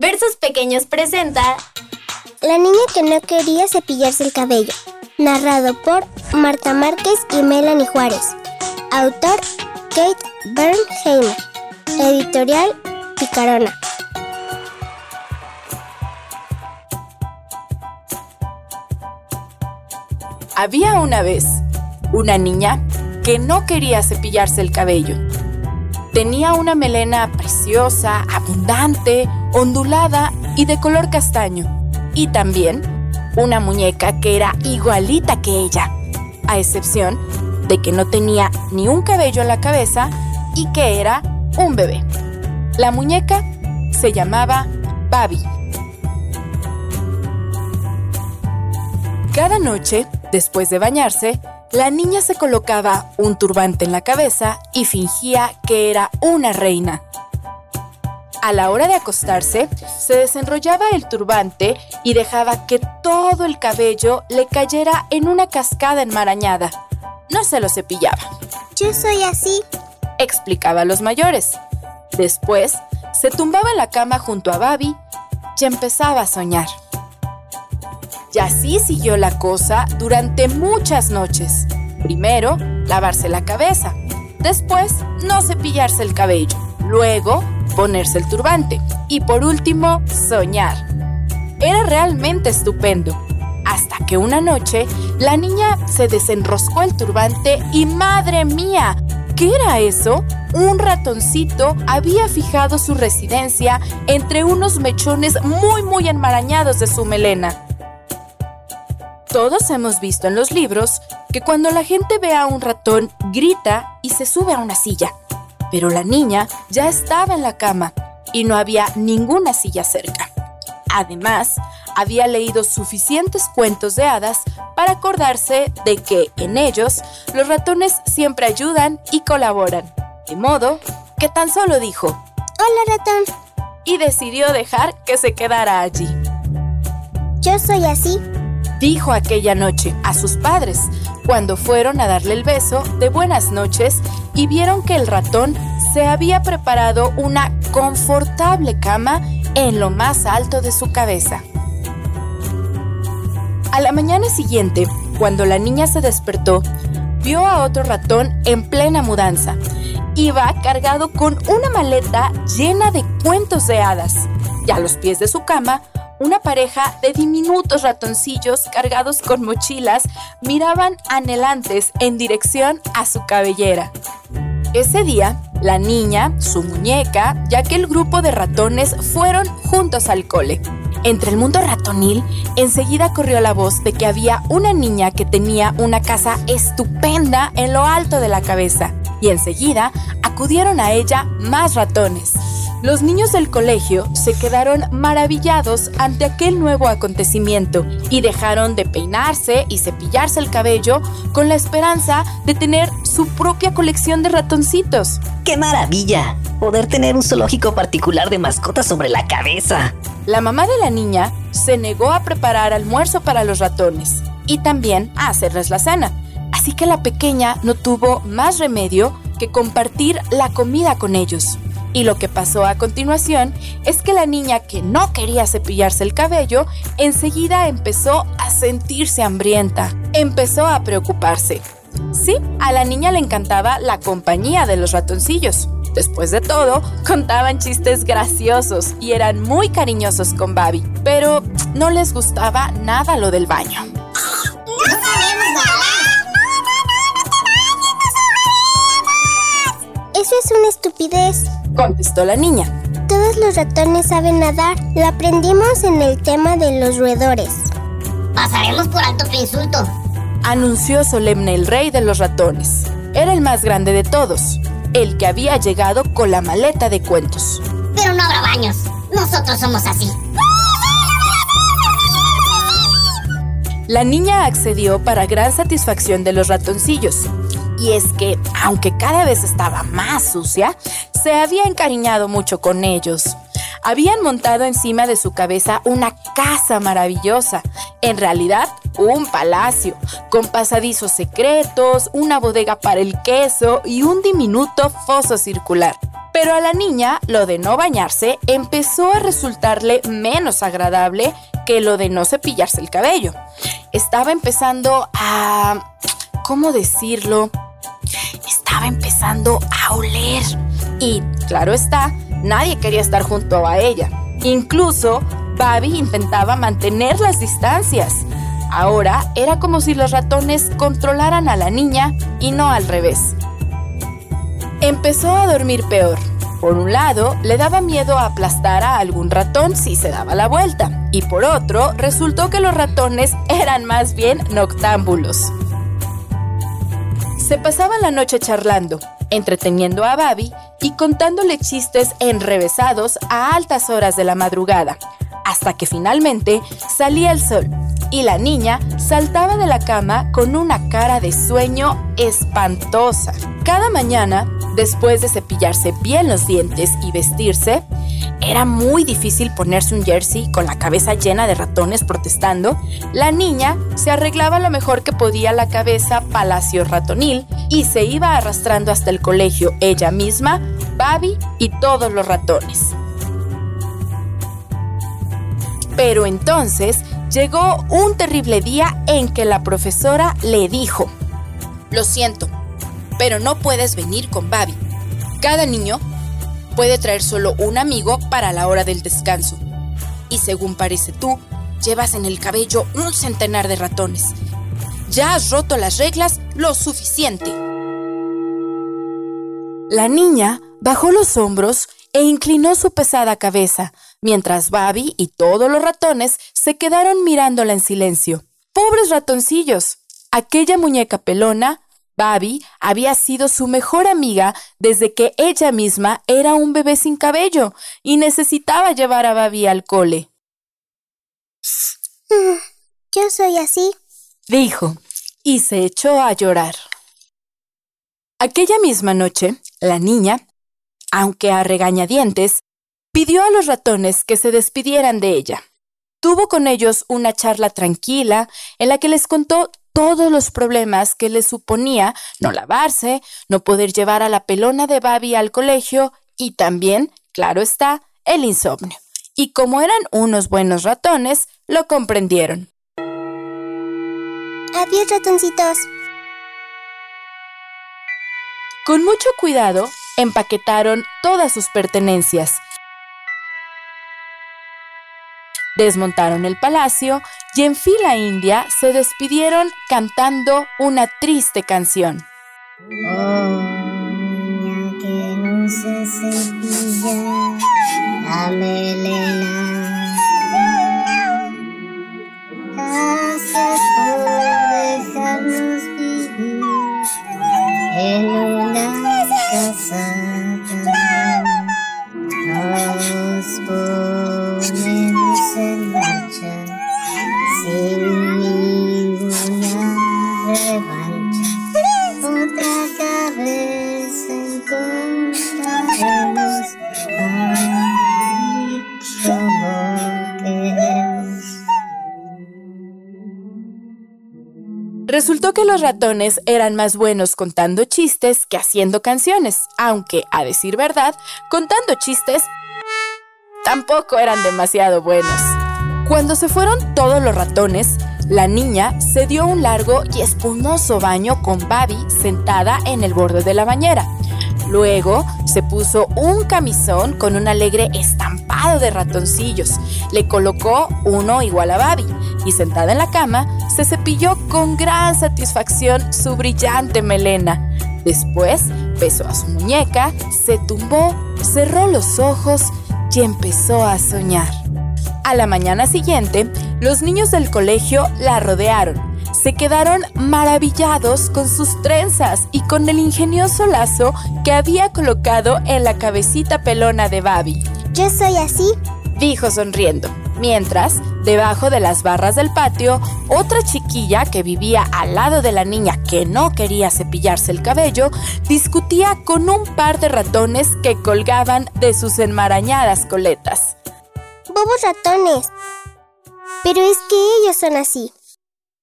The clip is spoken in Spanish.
Versos Pequeños presenta La niña que no quería cepillarse el cabello. Narrado por Marta Márquez y Melanie Juárez. Autor Kate Bernheimer. Editorial Picarona. Había una vez una niña que no quería cepillarse el cabello. Tenía una melena preciosa, abundante, ondulada y de color castaño. Y también una muñeca que era igualita que ella, a excepción de que no tenía ni un cabello en la cabeza y que era un bebé. La muñeca se llamaba Babi. Cada noche, después de bañarse, la niña se colocaba un turbante en la cabeza y fingía que era una reina. A la hora de acostarse, se desenrollaba el turbante y dejaba que todo el cabello le cayera en una cascada enmarañada. No se lo cepillaba. Yo soy así, explicaba a los mayores. Después, se tumbaba en la cama junto a Babi y empezaba a soñar. Y así siguió la cosa durante muchas noches. Primero, lavarse la cabeza. Después, no cepillarse el cabello. Luego, ponerse el turbante. Y por último, soñar. Era realmente estupendo. Hasta que una noche, la niña se desenroscó el turbante y ¡madre mía! ¿Qué era eso? Un ratoncito había fijado su residencia entre unos mechones muy muy enmarañados de su melena. Todos hemos visto en los libros que cuando la gente ve a un ratón, grita y se sube a una silla. Pero la niña ya estaba en la cama y no había ninguna silla cerca. Además, había leído suficientes cuentos de hadas para acordarse de que en ellos los ratones siempre ayudan y colaboran. De modo que tan solo dijo, Hola ratón, y decidió dejar que se quedara allí. yo soy así. Dijo aquella noche a sus padres cuando fueron a darle el beso de buenas noches y vieron que el ratón se había preparado una confortable cama en lo más alto de su cabeza. A la mañana siguiente, cuando la niña se despertó, vio a otro ratón en plena mudanza. Iba cargado con una maleta llena de cuentos de hadas y a los pies de su cama una pareja de diminutos ratoncillos cargados con mochilas miraban anhelantes en dirección a su cabellera. Ese día, la niña, su muñeca y aquel grupo de ratones fueron juntos al cole. Entre el mundo ratonil, enseguida corrió la voz de que había una niña que tenía una casa estupenda en lo alto de la cabeza, y enseguida acudieron a ella más ratones. Los niños del colegio se quedaron maravillados ante aquel nuevo acontecimiento y dejaron de peinarse y cepillarse el cabello con la esperanza de tener su propia colección de ratoncitos. ¡Qué maravilla! Poder tener un zoológico particular de mascotas sobre la cabeza. La mamá de la niña se negó a preparar almuerzo para los ratones y también a hacerles la cena. Así que la pequeña no tuvo más remedio que compartir la comida con ellos. Y lo que pasó a continuación es que la niña que no quería cepillarse el cabello enseguida empezó a sentirse hambrienta. Empezó a preocuparse. Sí, a la niña le encantaba la compañía de los ratoncillos. Después de todo, contaban chistes graciosos y eran muy cariñosos con Babi, pero no les gustaba nada lo del baño. Eso es una estupidez. Contestó la niña. Todos los ratones saben nadar. Lo aprendimos en el tema de los roedores. Pasaremos por alto tu insulto. Anunció solemne el rey de los ratones. Era el más grande de todos, el que había llegado con la maleta de cuentos. Pero no habrá baños. Nosotros somos así. La niña accedió para gran satisfacción de los ratoncillos. Y es que, aunque cada vez estaba más sucia, se había encariñado mucho con ellos. Habían montado encima de su cabeza una casa maravillosa, en realidad un palacio, con pasadizos secretos, una bodega para el queso y un diminuto foso circular. Pero a la niña lo de no bañarse empezó a resultarle menos agradable que lo de no cepillarse el cabello. Estaba empezando a... ¿Cómo decirlo? Estaba empezando a oler. Y, claro está, nadie quería estar junto a ella. Incluso, Babi intentaba mantener las distancias. Ahora era como si los ratones controlaran a la niña y no al revés. Empezó a dormir peor. Por un lado, le daba miedo a aplastar a algún ratón si se daba la vuelta, y por otro, resultó que los ratones eran más bien noctámbulos. Se pasaban la noche charlando, entreteniendo a Babi y contándole chistes enrevesados a altas horas de la madrugada, hasta que finalmente salía el sol y la niña saltaba de la cama con una cara de sueño espantosa. Cada mañana, después de cepillarse bien los dientes y vestirse, era muy difícil ponerse un jersey con la cabeza llena de ratones protestando. La niña se arreglaba lo mejor que podía la cabeza palacio ratonil y se iba arrastrando hasta el colegio ella misma, Babi y todos los ratones. Pero entonces llegó un terrible día en que la profesora le dijo, Lo siento, pero no puedes venir con Babi. Cada niño puede traer solo un amigo para la hora del descanso. Y según parece tú, llevas en el cabello un centenar de ratones. Ya has roto las reglas lo suficiente. La niña bajó los hombros e inclinó su pesada cabeza, mientras Babi y todos los ratones se quedaron mirándola en silencio. ¡Pobres ratoncillos! Aquella muñeca pelona, Babi, había sido su mejor amiga desde que ella misma era un bebé sin cabello y necesitaba llevar a Babi al cole. Mm, yo soy así, dijo, y se echó a llorar. Aquella misma noche, la niña, aunque a regañadientes, pidió a los ratones que se despidieran de ella. Tuvo con ellos una charla tranquila en la que les contó todos los problemas que les suponía no lavarse, no poder llevar a la pelona de Babi al colegio y también, claro está, el insomnio. Y como eran unos buenos ratones, lo comprendieron. Adiós, ratoncitos. Con mucho cuidado, empaquetaron todas sus pertenencias Desmontaron el palacio y en fila india se despidieron cantando una triste canción. Oh, Resultó que los ratones eran más buenos contando chistes que haciendo canciones, aunque, a decir verdad, contando chistes tampoco eran demasiado buenos. Cuando se fueron todos los ratones, la niña se dio un largo y espumoso baño con Babi sentada en el borde de la bañera. Luego se puso un camisón con un alegre estampado de ratoncillos. Le colocó uno igual a Babi y sentada en la cama se cepilló con gran satisfacción su brillante melena. Después besó a su muñeca, se tumbó, cerró los ojos y empezó a soñar. A la mañana siguiente, los niños del colegio la rodearon. Se quedaron maravillados con sus trenzas y con el ingenioso lazo que había colocado en la cabecita pelona de Babi. Yo soy así. Dijo sonriendo. Mientras, debajo de las barras del patio, otra chiquilla que vivía al lado de la niña que no quería cepillarse el cabello, discutía con un par de ratones que colgaban de sus enmarañadas coletas. Bobos ratones. Pero es que ellos son así.